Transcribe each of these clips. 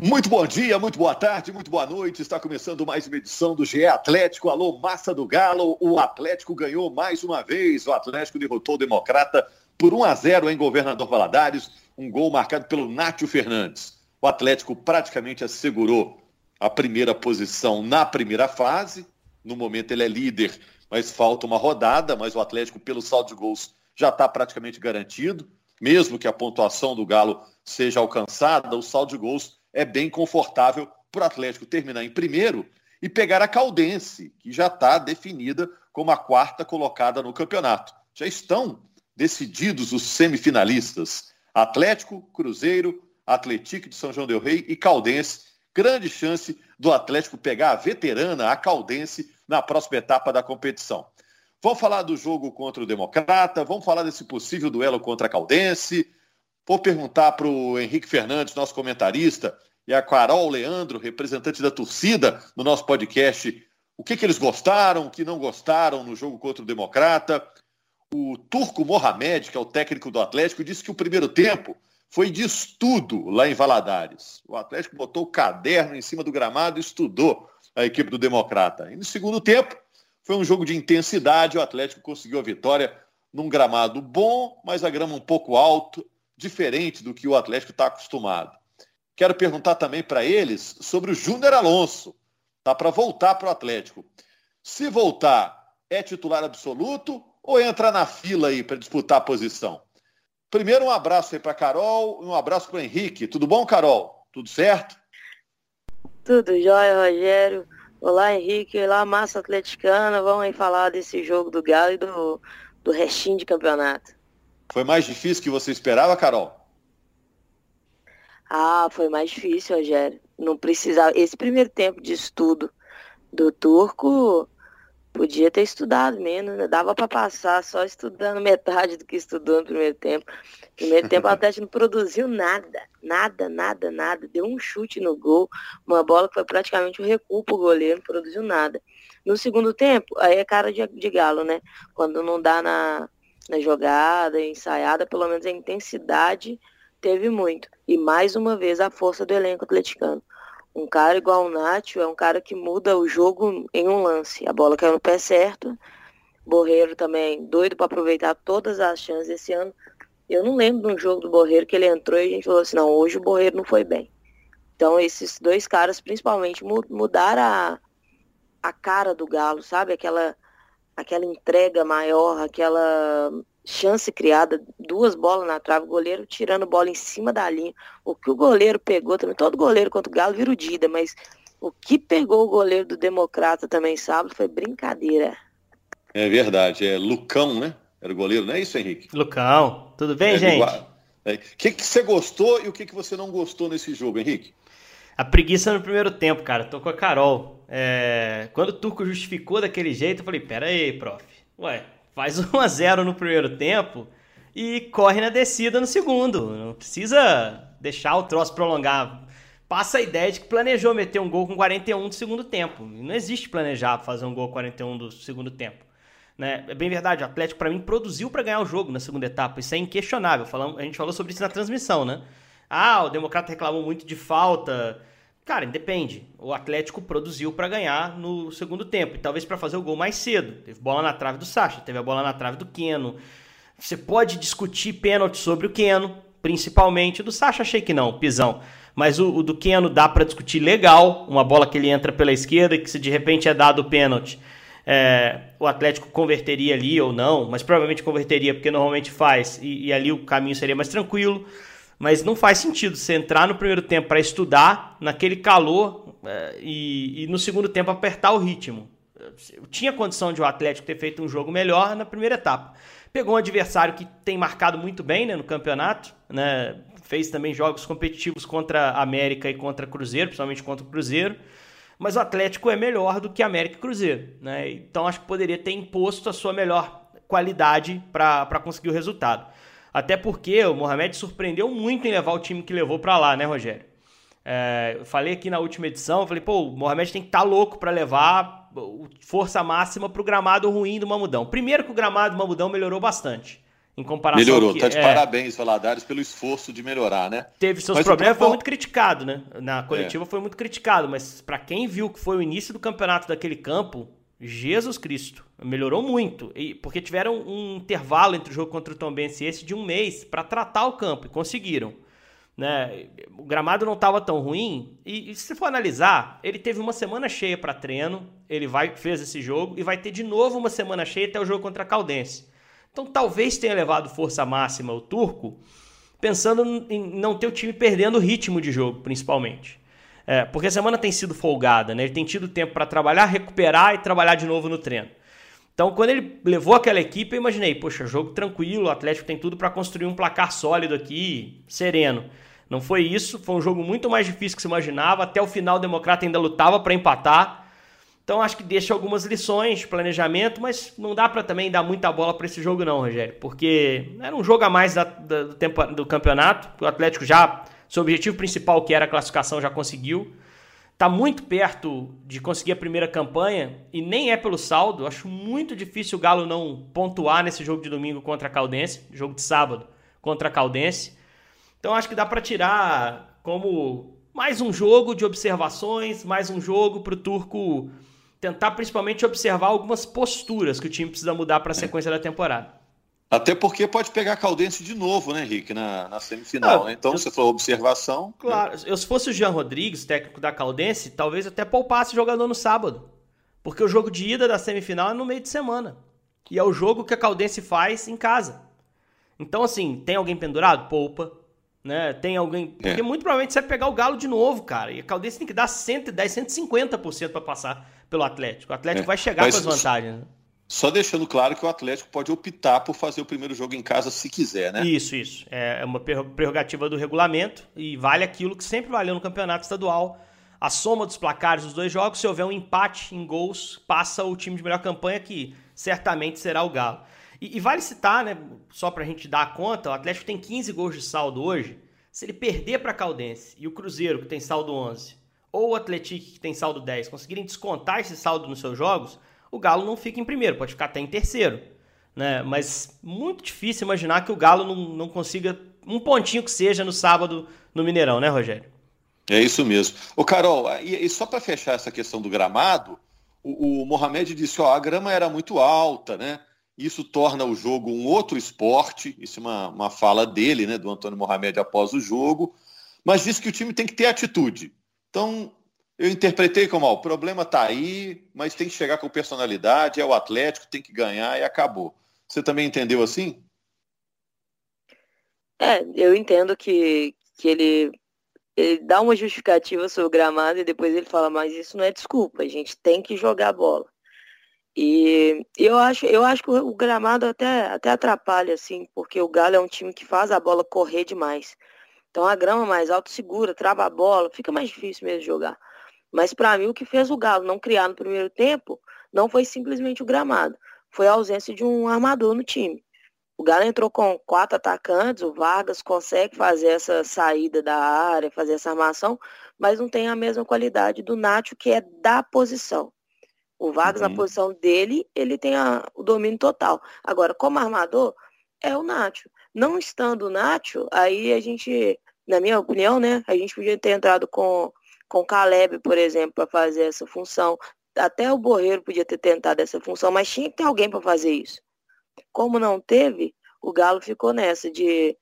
Muito bom dia, muito boa tarde, muito boa noite. Está começando mais uma edição do GE Atlético. Alô, massa do Galo. O Atlético ganhou mais uma vez. O Atlético derrotou o Democrata por 1 a 0 em Governador Valadares. Um gol marcado pelo Nátio Fernandes. O Atlético praticamente assegurou a primeira posição na primeira fase. No momento ele é líder, mas falta uma rodada. Mas o Atlético, pelo saldo de gols, já está praticamente garantido. Mesmo que a pontuação do Galo seja alcançada, o saldo de gols é bem confortável para o Atlético terminar em primeiro e pegar a Caldense, que já está definida como a quarta colocada no campeonato. Já estão decididos os semifinalistas: Atlético, Cruzeiro, Atlético de São João del Rei e Caldense. Grande chance do Atlético pegar a veterana, a Caldense, na próxima etapa da competição. Vamos falar do jogo contra o Democrata, vamos falar desse possível duelo contra a Caldense, Vou perguntar para o Henrique Fernandes, nosso comentarista, e a Carol Leandro, representante da torcida no nosso podcast, o que, que eles gostaram, o que não gostaram no jogo contra o Democrata. O Turco Mohamed, que é o técnico do Atlético, disse que o primeiro tempo foi de estudo lá em Valadares. O Atlético botou o caderno em cima do gramado e estudou a equipe do Democrata. E no segundo tempo, foi um jogo de intensidade. O Atlético conseguiu a vitória num gramado bom, mas a grama um pouco alto, diferente do que o Atlético está acostumado. Quero perguntar também para eles sobre o Júnior Alonso. Tá para voltar para o Atlético. Se voltar, é titular absoluto ou entra na fila aí para disputar a posição? Primeiro, um abraço aí para Carol e um abraço para Henrique. Tudo bom, Carol? Tudo certo? Tudo jóia, Rogério. Olá, Henrique. Olá, massa atleticana. Vamos aí falar desse jogo do Galo e do, do restinho de campeonato. Foi mais difícil que você esperava, Carol? Ah, foi mais difícil, Rogério. Não precisava. Esse primeiro tempo de estudo do turco podia ter estudado menos, né? Dava para passar só estudando metade do que estudou no primeiro tempo. Primeiro tempo o Atlético não produziu nada, nada, nada, nada. Deu um chute no gol, uma bola que foi praticamente um recuo pro goleiro, não produziu nada. No segundo tempo, aí é cara de, de galo, né? Quando não dá na, na jogada, ensaiada, pelo menos a intensidade teve muito. E mais uma vez a força do elenco atleticano. Um cara igual o Nacho é um cara que muda o jogo em um lance. A bola caiu no pé certo. Borreiro também doido para aproveitar todas as chances esse ano. Eu não lembro de um jogo do Borreiro que ele entrou e a gente falou assim, não, hoje o Borreiro não foi bem. Então esses dois caras principalmente mudaram a, a cara do Galo, sabe? Aquela aquela entrega maior, aquela chance criada, duas bolas na trave, o goleiro tirando bola em cima da linha. O que o goleiro pegou também, todo goleiro contra o Galo vira o Dida, mas o que pegou o goleiro do Democrata também sábado foi brincadeira. É verdade, é Lucão, né? Era o goleiro, não é isso, Henrique? Lucão, tudo bem, é, gente? O é. que, que você gostou e o que, que você não gostou nesse jogo, Henrique? A preguiça no primeiro tempo, cara. Tô com a Carol. É... Quando o Turco justificou daquele jeito, eu falei: pera aí, prof. Ué, faz 1 a 0 no primeiro tempo e corre na descida no segundo. Não precisa deixar o troço prolongar. Passa a ideia de que planejou meter um gol com 41 do segundo tempo. Não existe planejar fazer um gol com 41 do segundo tempo. Né? É bem verdade, o Atlético para mim produziu para ganhar o jogo na segunda etapa. Isso é inquestionável. A gente falou sobre isso na transmissão, né? Ah, o Democrata reclamou muito de falta. Cara, independe. O Atlético produziu para ganhar no segundo tempo. E talvez para fazer o gol mais cedo. Teve bola na trave do Sacha, teve a bola na trave do Keno. Você pode discutir pênalti sobre o Keno, principalmente. Do Sacha achei que não, pisão. Mas o, o do Keno dá para discutir legal. Uma bola que ele entra pela esquerda e que se de repente é dado o pênalti. É, o Atlético converteria ali ou não, mas provavelmente converteria porque normalmente faz e, e ali o caminho seria mais tranquilo mas não faz sentido você entrar no primeiro tempo para estudar naquele calor é, e, e, no segundo tempo apertar o ritmo. Eu tinha condição de o Atlético ter feito um jogo melhor na primeira etapa. Pegou um adversário que tem marcado muito bem né, no campeonato, né, fez também jogos competitivos contra a América e contra Cruzeiro, principalmente contra o Cruzeiro. Mas o Atlético é melhor do que América e Cruzeiro. Né? Então acho que poderia ter imposto a sua melhor qualidade para conseguir o resultado. Até porque o Mohamed surpreendeu muito em levar o time que levou para lá, né, Rogério? É, falei aqui na última edição, falei, pô, o Mohamed tem que estar tá louco para levar força máxima para o gramado ruim do Mamudão. Primeiro que o gramado do Mamudão melhorou bastante. Em comparação Melhorou, que, tá de é, parabéns, Valadares, pelo esforço de melhorar, né? Teve seus mas problemas, foi muito criticado, né? Na coletiva é. foi muito criticado, mas para quem viu que foi o início do campeonato daquele campo, Jesus Cristo, melhorou muito. Porque tiveram um intervalo entre o jogo contra o Tom Benz e esse de um mês para tratar o campo e conseguiram. Né? O gramado não estava tão ruim e, e, se for analisar, ele teve uma semana cheia para treino, ele vai fez esse jogo e vai ter de novo uma semana cheia até o jogo contra a Caldense. Então talvez tenha levado força máxima o turco, pensando em não ter o time perdendo o ritmo de jogo, principalmente. É, porque a semana tem sido folgada, né? Ele tem tido tempo para trabalhar, recuperar e trabalhar de novo no treino. Então, quando ele levou aquela equipe, eu imaginei, poxa, jogo tranquilo, o Atlético tem tudo para construir um placar sólido aqui, sereno. Não foi isso, foi um jogo muito mais difícil que se imaginava. Até o final, o Democrata ainda lutava para empatar. Então acho que deixa algumas lições planejamento, mas não dá para também dar muita bola para esse jogo não, Rogério, porque era um jogo a mais da, da, do, tempo, do campeonato. O Atlético já, seu objetivo principal, que era a classificação, já conseguiu. Está muito perto de conseguir a primeira campanha e nem é pelo saldo. Acho muito difícil o Galo não pontuar nesse jogo de domingo contra a Caldense, jogo de sábado contra a Caldense. Então acho que dá para tirar como mais um jogo de observações, mais um jogo para o Turco tentar principalmente observar algumas posturas que o time precisa mudar para a é. sequência da temporada. Até porque pode pegar a Caldense de novo, né, Henrique, na, na semifinal. né? Então, eu, se for observação. Claro, né? eu, se fosse o Jean Rodrigues, técnico da Caldense, talvez até poupasse o jogador no sábado. Porque o jogo de ida da semifinal é no meio de semana. E é o jogo que a Caldense faz em casa. Então, assim, tem alguém pendurado? Poupa. Né? Tem alguém. É. Porque muito provavelmente você vai pegar o Galo de novo, cara. E a Caldense tem que dar 110, 150% para passar pelo Atlético. O Atlético é, vai chegar com as vantagens. Só deixando claro que o Atlético pode optar por fazer o primeiro jogo em casa se quiser, né? Isso, isso. É uma prerrogativa do regulamento e vale aquilo que sempre valeu no campeonato estadual. A soma dos placares dos dois jogos, se houver um empate em gols, passa o time de melhor campanha, que certamente será o Galo. E, e vale citar, né, só para a gente dar a conta, o Atlético tem 15 gols de saldo hoje. Se ele perder para a Caldense e o Cruzeiro, que tem saldo 11, ou o Atlético, que tem saldo 10, conseguirem descontar esse saldo nos seus jogos, o Galo não fica em primeiro, pode ficar até em terceiro. Né? Mas muito difícil imaginar que o Galo não, não consiga um pontinho que seja no sábado no Mineirão, né, Rogério? É isso mesmo. Ô, Carol, e, e só para fechar essa questão do gramado, o, o Mohamed disse, ó, a grama era muito alta, né? Isso torna o jogo um outro esporte. Isso é uma, uma fala dele, né, do Antônio Mohamed após o jogo. Mas disse que o time tem que ter atitude. Então, eu interpretei como, ó, o problema está aí, mas tem que chegar com personalidade, é o Atlético, tem que ganhar e acabou. Você também entendeu assim? É, eu entendo que, que ele, ele dá uma justificativa sobre o gramado e depois ele fala, mas isso não é desculpa, a gente tem que jogar bola. E eu acho, eu acho que o gramado até, até atrapalha, assim, porque o Galo é um time que faz a bola correr demais. Então a grama mais alta segura, trava a bola, fica mais difícil mesmo jogar. Mas para mim o que fez o Galo não criar no primeiro tempo não foi simplesmente o gramado, foi a ausência de um armador no time. O Galo entrou com quatro atacantes, o Vargas consegue fazer essa saída da área, fazer essa armação, mas não tem a mesma qualidade do Nacho, que é da posição. O Vargas, uhum. na posição dele, ele tem a, o domínio total. Agora, como armador, é o Nacho. Não estando o Nacho, aí a gente, na minha opinião, né, a gente podia ter entrado com com Caleb, por exemplo, para fazer essa função. Até o Borreiro podia ter tentado essa função, mas tinha que ter alguém para fazer isso. Como não teve, o Galo ficou nessa de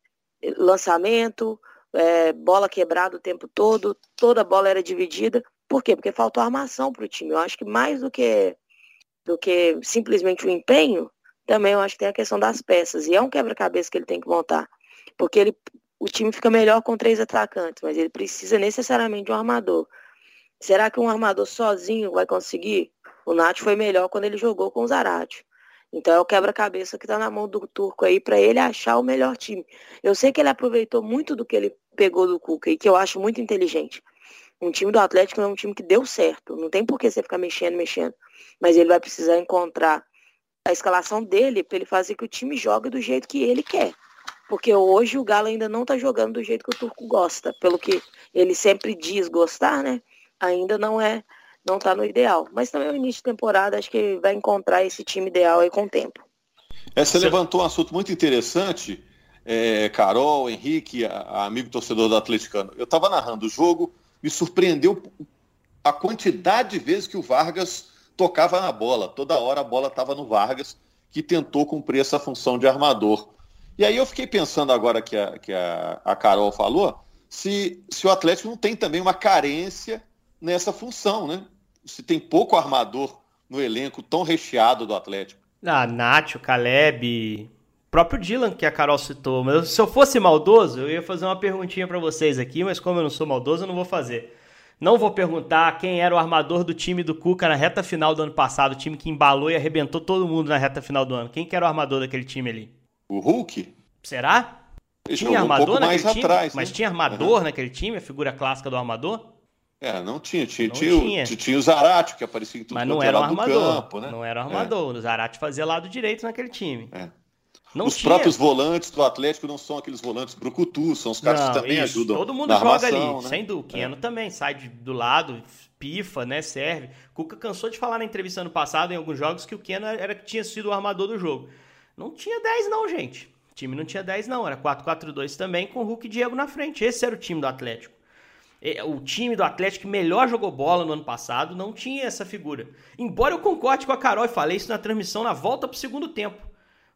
lançamento, é, bola quebrada o tempo todo, toda bola era dividida. Por quê? Porque faltou armação para o time. Eu acho que mais do que, do que simplesmente o empenho, também eu acho que tem a questão das peças. E é um quebra-cabeça que ele tem que montar. Porque ele o time fica melhor com três atacantes, mas ele precisa necessariamente de um armador. Será que um armador sozinho vai conseguir? O Nath foi melhor quando ele jogou com o Zarate. Então é o quebra-cabeça que está na mão do turco aí para ele achar o melhor time. Eu sei que ele aproveitou muito do que ele pegou do Cuca e que eu acho muito inteligente. Um time do Atlético é um time que deu certo. Não tem por que você ficar mexendo, mexendo. Mas ele vai precisar encontrar a escalação dele para ele fazer que o time jogue do jeito que ele quer. Porque hoje o Galo ainda não está jogando do jeito que o Turco gosta. Pelo que ele sempre diz gostar, né? Ainda não é, não está no ideal. Mas também é o início de temporada, acho que vai encontrar esse time ideal aí com o tempo. É, você, levantou um assunto muito interessante, é, Carol, Henrique, a, a amigo torcedor do Atleticano. Eu estava narrando o jogo, me surpreendeu a quantidade de vezes que o Vargas tocava na bola. Toda hora a bola estava no Vargas, que tentou cumprir essa função de armador. E aí eu fiquei pensando agora que a, que a, a Carol falou, se, se o Atlético não tem também uma carência nessa função, né? Se tem pouco armador no elenco tão recheado do Atlético. Ah, Nacho, Caleb, próprio Dylan que a Carol citou. Mas se eu fosse maldoso, eu ia fazer uma perguntinha para vocês aqui, mas como eu não sou maldoso, eu não vou fazer. Não vou perguntar quem era o armador do time do Cuca na reta final do ano passado, o time que embalou e arrebentou todo mundo na reta final do ano. Quem que era o armador daquele time ali? O Hulk? Será? Ele tinha armador um naquele time? Atrás, né? Mas tinha armador uhum. naquele time, a figura clássica do armador? É, não tinha. Tinha, não tinha, tinha. tinha o Zarate, que aparecia em tudo Mas não era o armador. Campo, né? Não era o é. armador. É. O Zarate fazia lado direito naquele time. É. Não Os tinha. próprios volantes do Atlético não são aqueles volantes brucutu, são os caras não, que também isso. ajudam. Todo mundo joga armação, ali, né? sem dúvida. Keno é. também sai de, do lado, pifa, né? Serve. Cuca cansou de falar na entrevista ano passado, em alguns jogos, que o Keno era, tinha sido o armador do jogo. Não tinha 10, não, gente. O time não tinha 10, não. Era 4-4-2 também, com o Hulk e Diego na frente. Esse era o time do Atlético. O time do Atlético que melhor jogou bola no ano passado não tinha essa figura. Embora eu concorde com a Carol e falei isso na transmissão na volta pro segundo tempo.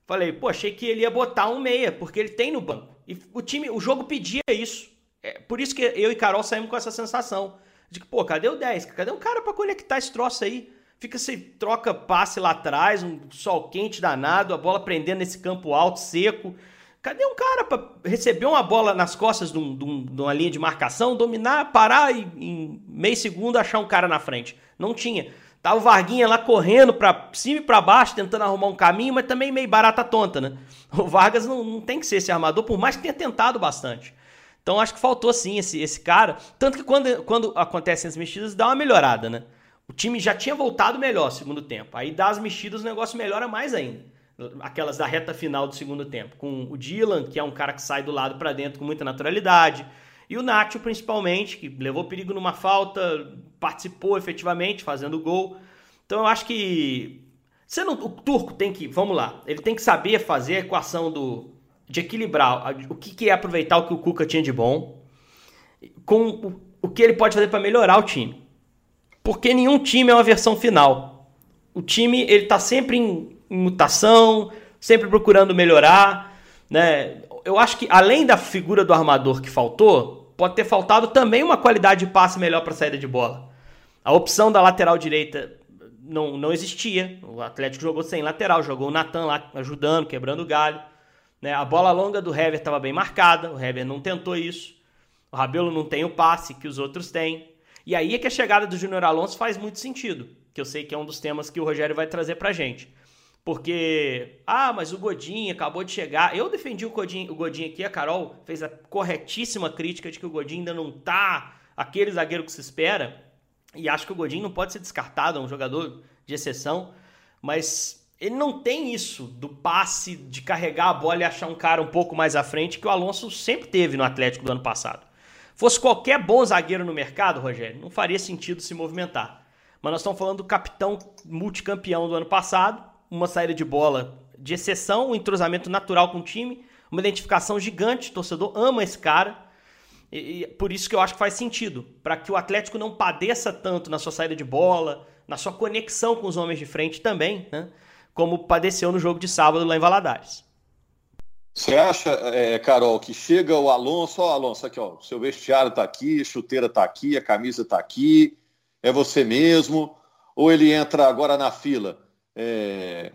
Falei, pô, achei que ele ia botar um meia, porque ele tem no banco. E o time, o jogo pedia isso. É por isso que eu e Carol saímos com essa sensação. De que, pô, cadê o 10? Cadê um cara para conectar esse troço aí? Fica se troca passe lá atrás, um sol quente danado, a bola prendendo nesse campo alto, seco. Cadê um cara para receber uma bola nas costas de, um, de, um, de, uma linha de marcação, dominar, parar e em meio segundo achar um cara na frente? Não tinha. Tá o Varguinha lá correndo para cima e para baixo, tentando arrumar um caminho, mas também meio barata tonta, né? O Vargas não, não tem que ser esse armador, por mais que tenha tentado bastante. Então acho que faltou sim esse, esse cara. Tanto que quando, quando acontecem as mexidas, dá uma melhorada, né? O time já tinha voltado melhor segundo tempo. Aí dá as mexidas, o negócio melhora mais ainda. Aquelas da reta final do segundo tempo. Com o Dylan, que é um cara que sai do lado para dentro com muita naturalidade. E o Nacho, principalmente, que levou perigo numa falta, participou efetivamente, fazendo gol. Então eu acho que. Você não, o turco tem que. Vamos lá. Ele tem que saber fazer a equação do, de equilibrar o que, que é aproveitar o que o Cuca tinha de bom com o, o que ele pode fazer para melhorar o time. Porque nenhum time é uma versão final. O time ele está sempre em, em mutação, sempre procurando melhorar. Né? Eu acho que além da figura do armador que faltou, pode ter faltado também uma qualidade de passe melhor para saída de bola. A opção da lateral direita não, não existia. O Atlético jogou sem lateral, jogou o Natan lá ajudando, quebrando o galho. Né? A bola longa do Hever estava bem marcada, o Hever não tentou isso. O Rabelo não tem o passe que os outros têm. E aí é que a chegada do Júnior Alonso faz muito sentido, que eu sei que é um dos temas que o Rogério vai trazer pra gente. Porque, ah, mas o Godinho acabou de chegar. Eu defendi o Godinho, o Godinho aqui, a Carol fez a corretíssima crítica de que o Godinho ainda não tá aquele zagueiro que se espera. E acho que o Godinho não pode ser descartado, é um jogador de exceção. Mas ele não tem isso do passe, de carregar a bola e achar um cara um pouco mais à frente, que o Alonso sempre teve no Atlético do ano passado. Fosse qualquer bom zagueiro no mercado, Rogério, não faria sentido se movimentar. Mas nós estamos falando do capitão multicampeão do ano passado, uma saída de bola de exceção, um entrosamento natural com o time, uma identificação gigante, o torcedor ama esse cara. E, e por isso que eu acho que faz sentido, para que o Atlético não padeça tanto na sua saída de bola, na sua conexão com os homens de frente também, né? Como padeceu no jogo de sábado lá em Valadares. Você acha, é, Carol, que chega o Alonso, ó, Alonso, aqui, ó, seu vestiário tá aqui, chuteira tá aqui, a camisa tá aqui, é você mesmo, ou ele entra agora na fila? é,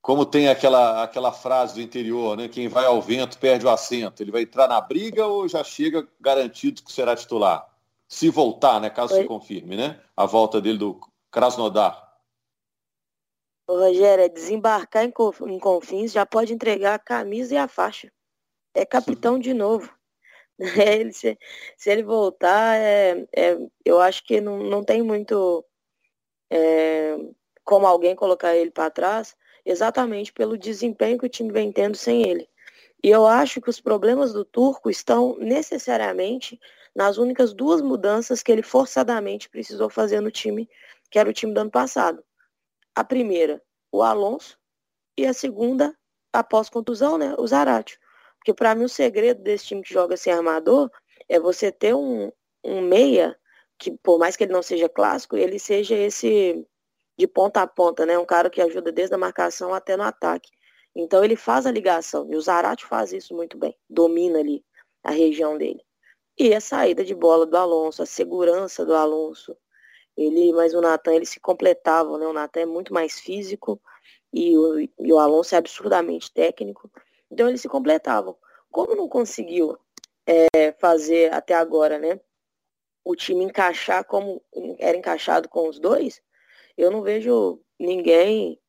como tem aquela, aquela frase do interior, né? Quem vai ao vento perde o assento. Ele vai entrar na briga ou já chega garantido que será titular? Se voltar, né? Caso Oi. se confirme, né? A volta dele do Krasnodar. Ô, Rogério, é desembarcar em, Confins, já pode entregar a camisa e a faixa. É capitão de novo. Ele, se, se, ele voltar, é, é, eu acho que não, não tem muito é, como alguém colocar ele para trás, exatamente pelo desempenho que o time vem tendo sem ele. E eu acho que os problemas do Turco estão necessariamente nas únicas duas mudanças que ele forçadamente precisou fazer no time, que era o time do ano passado. A primeira, o Alonso, e a segunda, após contusão, né, o Zaratio. Porque para mim o segredo desse time que joga sem armador é você ter um, um meia que, por mais que ele não seja clássico, ele seja esse de ponta a ponta, né? Um cara que ajuda desde a marcação até no ataque. Então ele faz a ligação. E o Zarate faz isso muito bem. Domina ali a região dele. E a saída de bola do Alonso, a segurança do Alonso. Ele, mas o Natan, eles se completavam, né? O Natan é muito mais físico e o, e o Alonso é absurdamente técnico. Então eles se completavam. Como não conseguiu é, fazer até agora, né? O time encaixar como era encaixado com os dois, eu não vejo ninguém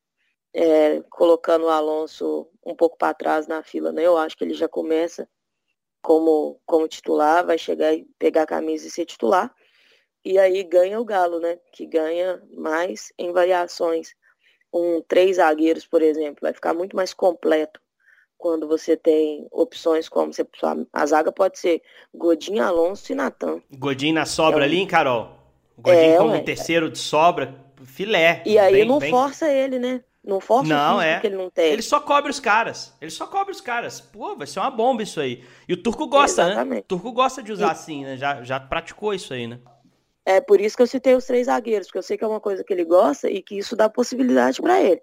é, colocando o Alonso um pouco para trás na fila, né? Eu acho que ele já começa como, como titular, vai chegar e pegar a camisa e ser titular. E aí ganha o Galo, né? Que ganha mais em variações. Um três zagueiros, por exemplo, vai ficar muito mais completo quando você tem opções como você, a zaga pode ser Godinho, Alonso e Natan. Godinho na sobra é, ali, hein, Carol? Godinho é, como ué. terceiro de sobra, filé. E aí bem, não bem... força ele, né? Não força não, é. que ele não tem. Ele só cobre os caras. Ele só cobre os caras. Pô, vai ser uma bomba isso aí. E o Turco gosta, né? Exatamente. né? O Turco gosta de usar e... assim, né? Já, já praticou isso aí, né? É por isso que eu citei os três zagueiros, porque eu sei que é uma coisa que ele gosta e que isso dá possibilidade para ele.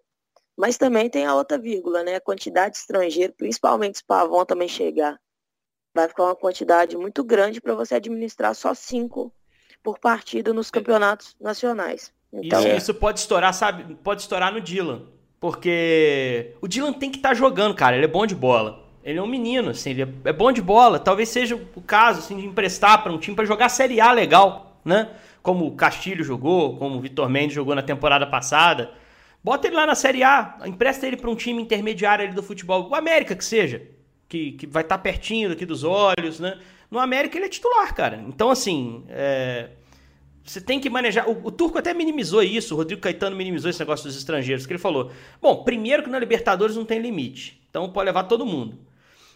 Mas também tem a outra vírgula, né? A quantidade de estrangeiro, principalmente se Pavão também chegar. Vai ficar uma quantidade muito grande para você administrar só cinco por partida nos campeonatos nacionais. Então, isso, é. isso pode estourar, sabe? Pode estourar no Dylan. Porque o Dylan tem que estar tá jogando, cara. Ele é bom de bola. Ele é um menino, assim, ele é bom de bola. Talvez seja o caso, assim, de emprestar para um time para jogar Série A legal, né? Como o Castilho jogou, como o Vitor Mendes jogou na temporada passada. Bota ele lá na Série A, empresta ele para um time intermediário ali do futebol, o América que seja, que, que vai estar tá pertinho daqui dos olhos, né? No América ele é titular, cara. Então, assim, é, você tem que manejar. O, o, Turco até minimizou isso, o Rodrigo Caetano minimizou esse negócio dos estrangeiros, que ele falou: bom, primeiro que na Libertadores não tem limite, então pode levar todo mundo.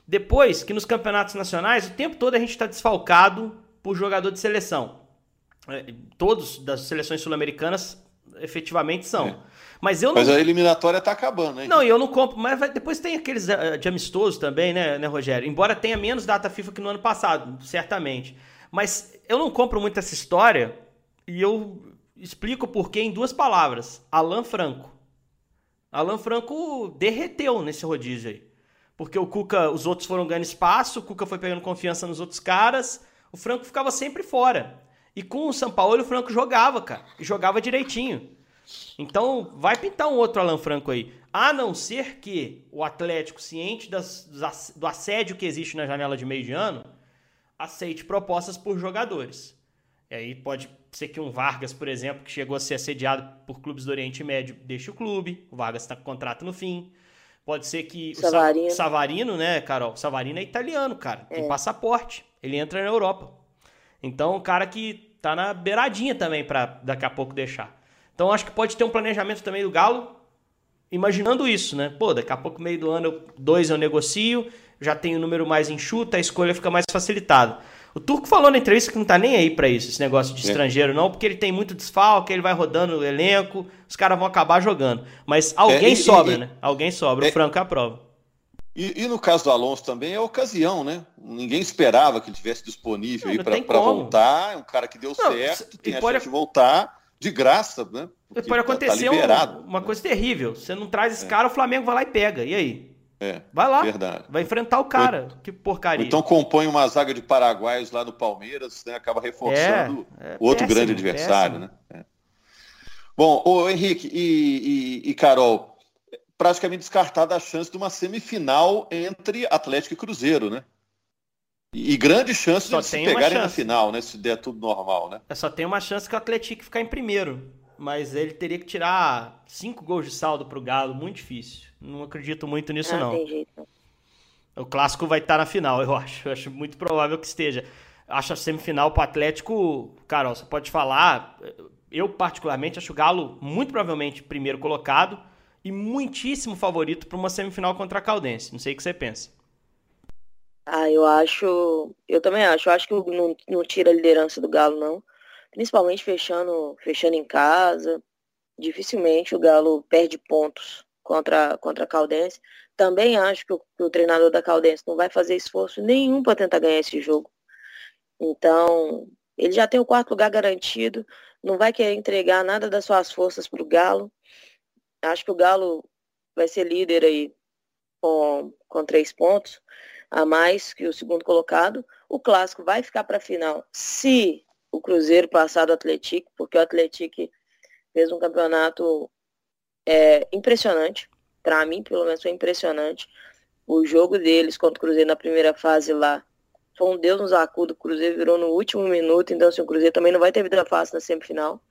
Depois que nos campeonatos nacionais, o tempo todo a gente está desfalcado por jogador de seleção. É, todos das seleções sul-americanas efetivamente são. É. Mas eu não... Mas a eliminatória tá acabando, hein? Não, e eu não compro. Mas vai... depois tem aqueles uh, de amistoso também, né, né, Rogério? Embora tenha menos data FIFA que no ano passado, certamente. Mas eu não compro muito essa história e eu explico por quê em duas palavras. Alan Franco. Alan Franco derreteu nesse rodízio aí. Porque o Cuca, os outros foram ganhando espaço, o Cuca foi pegando confiança nos outros caras, o Franco ficava sempre fora. E com o São Paulo o Franco jogava, cara. E jogava direitinho. Então vai pintar um outro Alan Franco aí. A não ser que o Atlético, ciente das, do assédio que existe na janela de meio de ano, aceite propostas por jogadores. E aí pode ser que um Vargas, por exemplo, que chegou a ser assediado por clubes do Oriente Médio, deixe o clube. O Vargas está com contrato no fim. Pode ser que Savarino. o Savarino, né, Carol? O Savarino é italiano, cara. Tem é. passaporte. Ele entra na Europa. Então, um cara que tá na beiradinha também para daqui a pouco deixar. Então, acho que pode ter um planejamento também do Galo, imaginando isso, né? Pô, daqui a pouco, meio do ano, dois eu negocio, já tenho o número mais enxuto, a escolha fica mais facilitada. O Turco falou na entrevista que não tá nem aí para isso, esse negócio de é. estrangeiro, não, porque ele tem muito desfalque, ele vai rodando o elenco, os caras vão acabar jogando. Mas alguém é, e, sobra, e, né? Alguém sobra, é, o Franco é a prova. E, e, no caso do Alonso também é ocasião, né? Ninguém esperava que ele tivesse disponível não, aí para voltar. É um cara que deu não, certo, tem a pode... chance de voltar de graça, né? Porque pode tá, tá acontecer tá um, uma coisa terrível. Você não traz esse é. cara, o Flamengo vai lá e pega. E aí? É, Vai lá. Verdade. Vai enfrentar o cara. que porcaria. Então compõe uma zaga de paraguaios lá no Palmeiras, né? Acaba reforçando é, é outro péssimo, grande adversário, péssimo. né? É. Bom, o Henrique e, e, e, Carol, praticamente descartada a chance de uma semifinal entre Atlético e Cruzeiro, né? E, grande chance só de se pegarem na final, né? Se der tudo normal, né? É, só tem uma chance que o Atlético ficar em primeiro. Mas ele teria que tirar cinco gols de saldo para o Galo, muito difícil. Não acredito muito nisso, não. Tem jeito. O clássico vai estar na final, eu acho. Eu acho muito provável que esteja. Acho a semifinal para o Atlético, Carol, você pode falar. Eu, particularmente, acho o Galo muito provavelmente primeiro colocado e muitíssimo favorito para uma semifinal contra a Caldense. Não sei o que você pensa. Ah, eu acho. Eu também acho. Eu acho que não, não tira a liderança do Galo, não. Principalmente fechando, fechando em casa. Dificilmente o Galo perde pontos contra, contra a Caldense. Também acho que o, que o treinador da Caldense não vai fazer esforço nenhum para tentar ganhar esse jogo. Então, ele já tem o quarto lugar garantido, não vai querer entregar nada das suas forças para o Galo. Acho que o Galo vai ser líder aí com, com três pontos a mais que o segundo colocado. O clássico vai ficar para a final se o Cruzeiro passar do Atlético, porque o Atlético fez um campeonato é, impressionante. Para mim, pelo menos, foi impressionante. O jogo deles contra o Cruzeiro na primeira fase lá foi um Deus nos acuda. O Cruzeiro virou no último minuto, então assim, o Cruzeiro também não vai ter vida fácil na semifinal.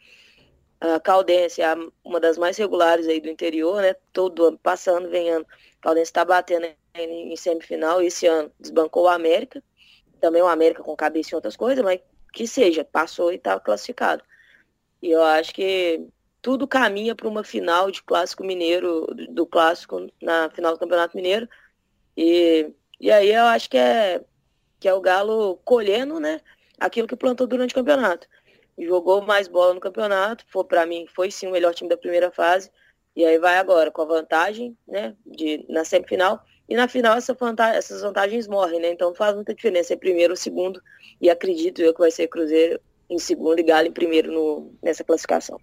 A Caldense é uma das mais regulares aí do interior, né? Todo ano passando, vem ano. Caldense está batendo em, em semifinal. Esse ano desbancou o América. Também o América com cabeça em outras coisas, mas que seja, passou e está classificado. E eu acho que tudo caminha para uma final de clássico mineiro, do clássico na final do Campeonato Mineiro. E, e aí eu acho que é, que é o Galo colhendo né, aquilo que plantou durante o campeonato. Jogou mais bola no campeonato, foi para mim foi sim o melhor time da primeira fase. E aí vai agora com a vantagem, né, de na semifinal e na final essa vantagem, essas vantagens morrem, né? Então faz muita diferença é primeiro ou segundo e acredito eu que vai ser Cruzeiro em segundo e Galo em primeiro no, nessa classificação.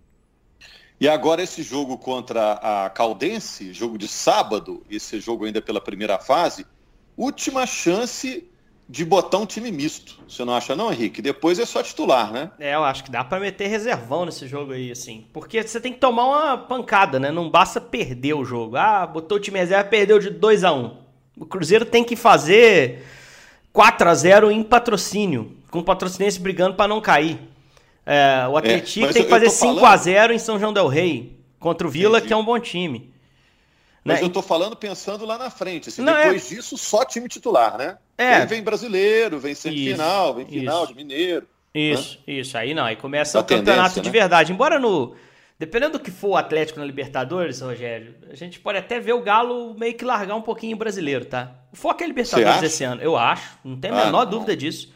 E agora esse jogo contra a Caldense, jogo de sábado, esse jogo ainda pela primeira fase, última chance de botar um time misto. Você não acha não, Henrique? Depois é só titular, né? É, eu acho que dá para meter reservão nesse jogo aí, assim. Porque você tem que tomar uma pancada, né? Não basta perder o jogo. Ah, botou o time reserva, perdeu de 2 a 1 um. O Cruzeiro tem que fazer 4 a 0 em patrocínio, com o patrocinense brigando para não cair. É, o Atlético é, tem que fazer 5 a 0 em São João del Rei contra o Vila, Entendi. que é um bom time. Mas né? eu tô falando pensando lá na frente. Assim, não, é depois é... disso, só time titular, né? É. Aí vem brasileiro, vem semifinal, vem final isso. de mineiro. Isso, né? isso. Aí não, aí começa a o campeonato de né? verdade. Embora no. Dependendo do que for o Atlético na Libertadores, Rogério, a gente pode até ver o Galo meio que largar um pouquinho o brasileiro, tá? O foco é Libertadores esse ano, eu acho. Não tem a ah, menor não. dúvida disso.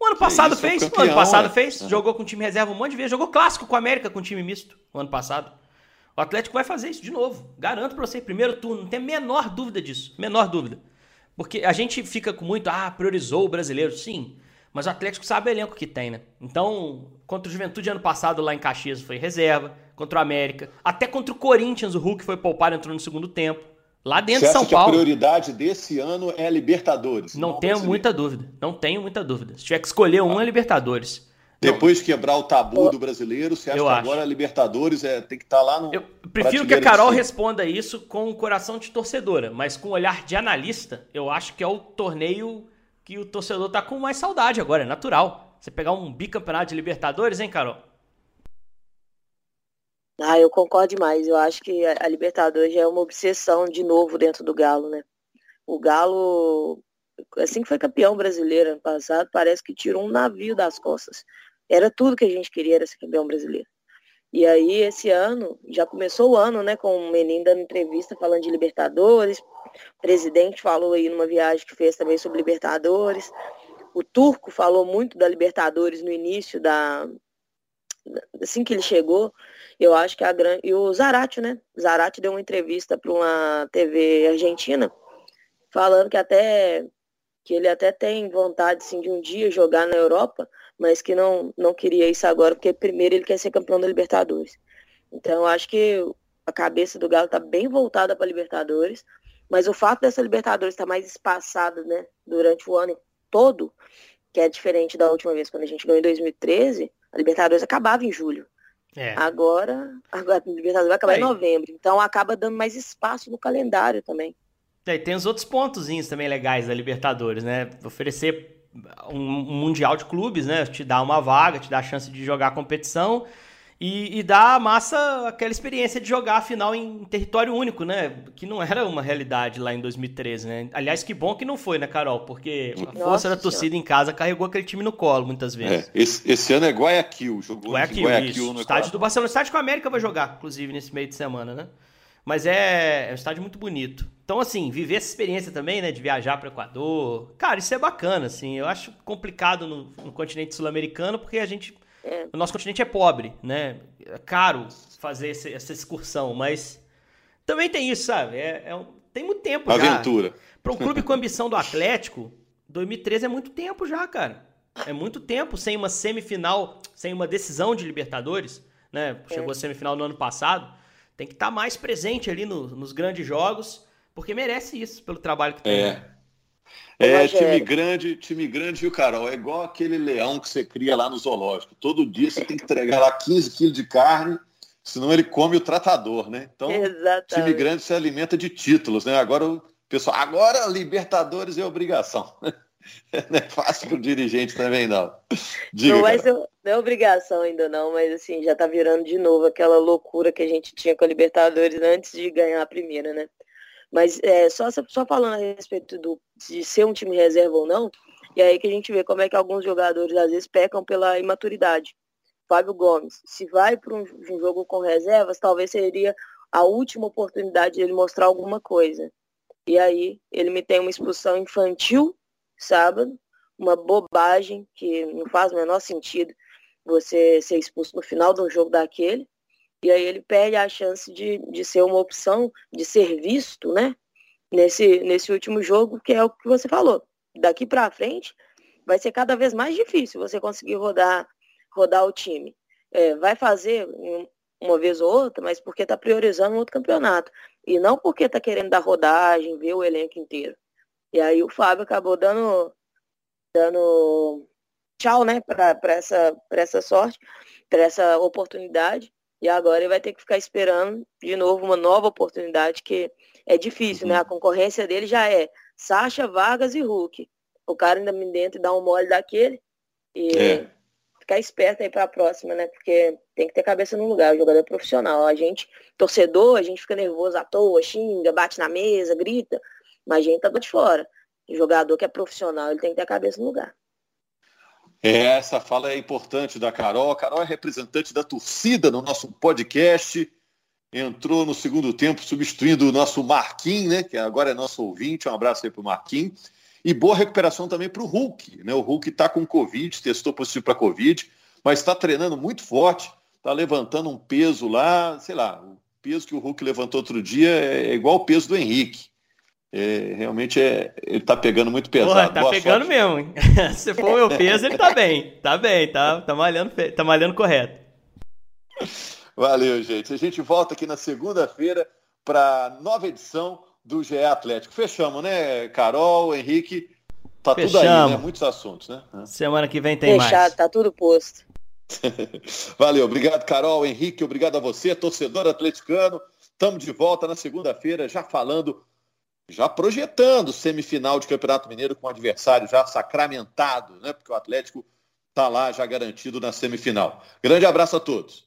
O ano passado isso, fez, campeão, o ano passado é. fez, uhum. jogou com time reserva um monte de vezes, jogou clássico com o América com time misto o ano passado. O Atlético vai fazer isso de novo. Garanto para você, primeiro turno, não tem a menor dúvida disso, menor dúvida. Porque a gente fica com muito, ah, priorizou o brasileiro, sim. Mas o Atlético sabe o elenco que tem, né? Então, contra o Juventude ano passado lá em Caxias foi reserva, contra o América, até contra o Corinthians, o Hulk foi poupado, entrou no segundo tempo. Lá dentro de São Paulo. a prioridade desse ano é a Libertadores. Não, não tenho muita dúvida. Não tenho muita dúvida. Se tiver que escolher um, é Libertadores. Depois quebrar o tabu do brasileiro, você acha eu que acho. agora a Libertadores é, tem que estar tá lá no. Eu prefiro que a Carol responda isso com o coração de torcedora, mas com o olhar de analista, eu acho que é o torneio que o torcedor tá com mais saudade agora, é natural. Você pegar um bicampeonato de Libertadores, hein, Carol? Ah, eu concordo demais. Eu acho que a Libertadores já é uma obsessão de novo dentro do Galo, né? O Galo, assim que foi campeão brasileiro ano passado, parece que tirou um navio das costas. Era tudo que a gente queria, era ser campeão brasileiro. E aí, esse ano, já começou o ano, né, com o menino dando entrevista falando de Libertadores. O presidente falou aí numa viagem que fez também sobre Libertadores. O Turco falou muito da Libertadores no início da. Assim que ele chegou, eu acho que a grande. E o Zarate, né? Zarate deu uma entrevista para uma TV argentina, falando que até que ele até tem vontade sim, de um dia jogar na Europa, mas que não, não queria isso agora, porque primeiro ele quer ser campeão da Libertadores. Então eu acho que a cabeça do Galo está bem voltada para a Libertadores, mas o fato dessa Libertadores estar tá mais espaçada né, durante o ano todo, que é diferente da última vez, quando a gente ganhou em 2013, a Libertadores acabava em julho. É. Agora, agora a Libertadores vai acabar em novembro, então acaba dando mais espaço no calendário também. É, e tem os outros pontos também legais da Libertadores, né? Oferecer um, mundial de clubes, né? Te dá uma vaga, te dá a chance de jogar a competição e, e dá a massa aquela experiência de jogar a final em território único, né? Que não era uma realidade lá em 2013, né? Aliás, que bom que não foi, né, Carol? Porque a Nossa força da torcida senhora. em casa carregou aquele time no colo muitas é, vezes. É, esse, esse, ano é Guayaquil, jogou Guayaquil, Guayaquil isso. no estádio do Barcelona. O estádio que a América vai jogar, inclusive, nesse meio de semana, né? Mas é, é um estádio muito bonito. Então, assim, viver essa experiência também, né, de viajar para o Equador, cara, isso é bacana, assim. Eu acho complicado no, no continente sul-americano porque a gente, é. o nosso continente é pobre, né? É caro fazer esse, essa excursão, mas também tem isso, sabe? É, é um, tem muito tempo Aventura. Para um clube com ambição do Atlético, 2013 é muito tempo já, cara. É muito tempo sem uma semifinal, sem uma decisão de Libertadores, né? Chegou é. a semifinal no ano passado. Tem que estar tá mais presente ali no, nos grandes jogos, porque merece isso pelo trabalho que tem. É. É, time grande, time grande, viu, Carol? É igual aquele leão que você cria lá no zoológico. Todo dia você tem que entregar lá 15 quilos de carne, senão ele come o tratador, né? Então, Exatamente. time grande se alimenta de títulos, né? Agora o pessoal, agora Libertadores é obrigação. Não é fácil para o dirigente também, não. Diga, não vai ser, não é obrigação ainda não, mas assim, já tá virando de novo aquela loucura que a gente tinha com a Libertadores antes de ganhar a primeira, né? Mas é, só, só falando a respeito do, de ser um time reserva ou não, e aí que a gente vê como é que alguns jogadores às vezes pecam pela imaturidade. Fábio Gomes, se vai para um, um jogo com reservas, talvez seria a última oportunidade de ele mostrar alguma coisa. E aí ele me tem uma expulsão infantil sábado, uma bobagem que não faz o menor sentido você ser expulso no final de um jogo daquele. E aí ele perde a chance de, de ser uma opção, de ser visto, né? Nesse, nesse último jogo, que é o que você falou. Daqui para frente, vai ser cada vez mais difícil você conseguir rodar, rodar o time. É, vai fazer uma vez ou outra, mas porque está priorizando um outro campeonato. E não porque está querendo dar rodagem, ver o elenco inteiro. E aí o Fábio acabou dando, dando tchau, né, para essa, essa sorte, para essa oportunidade. E agora ele vai ter que ficar esperando de novo uma nova oportunidade, que é difícil, né? uhum. né? A concorrência dele já é Sacha, Vargas e Hulk. O cara ainda me dentro e dá um mole daquele. E é. ficar esperto aí para a próxima, né? Porque tem que ter cabeça no lugar, o jogador é profissional. A gente, torcedor, a gente fica nervoso à toa, xinga, bate na mesa, grita, mas a gente tá de fora. O jogador que é profissional, ele tem que ter a cabeça no lugar. É, essa fala é importante da Carol. A Carol é representante da torcida no nosso podcast. Entrou no segundo tempo substituindo o nosso Marquinhos, né? Que agora é nosso ouvinte. Um abraço aí para o Marquinhos. E boa recuperação também para o Hulk. Né? O Hulk está com Covid, testou positivo para Covid, mas está treinando muito forte, está levantando um peso lá, sei lá, o peso que o Hulk levantou outro dia é igual o peso do Henrique. É, realmente é, ele tá pegando muito pesado. Porra, tá Boa pegando sorte. mesmo. Hein? Se for o meu peso, ele tá bem. Tá bem, tá, tá, malhando, tá malhando correto. Valeu, gente. A gente volta aqui na segunda-feira para nova edição do GE Atlético. Fechamos, né, Carol, Henrique? Tá Fechamos. tudo aí, né? Muitos assuntos, né? Semana que vem tem Fechado, mais. tá tudo posto. Valeu, obrigado, Carol, Henrique, obrigado a você, torcedor atleticano. Estamos de volta na segunda-feira, já falando já projetando semifinal de Campeonato Mineiro com adversário já sacramentado, né? Porque o Atlético está lá já garantido na semifinal. Grande abraço a todos.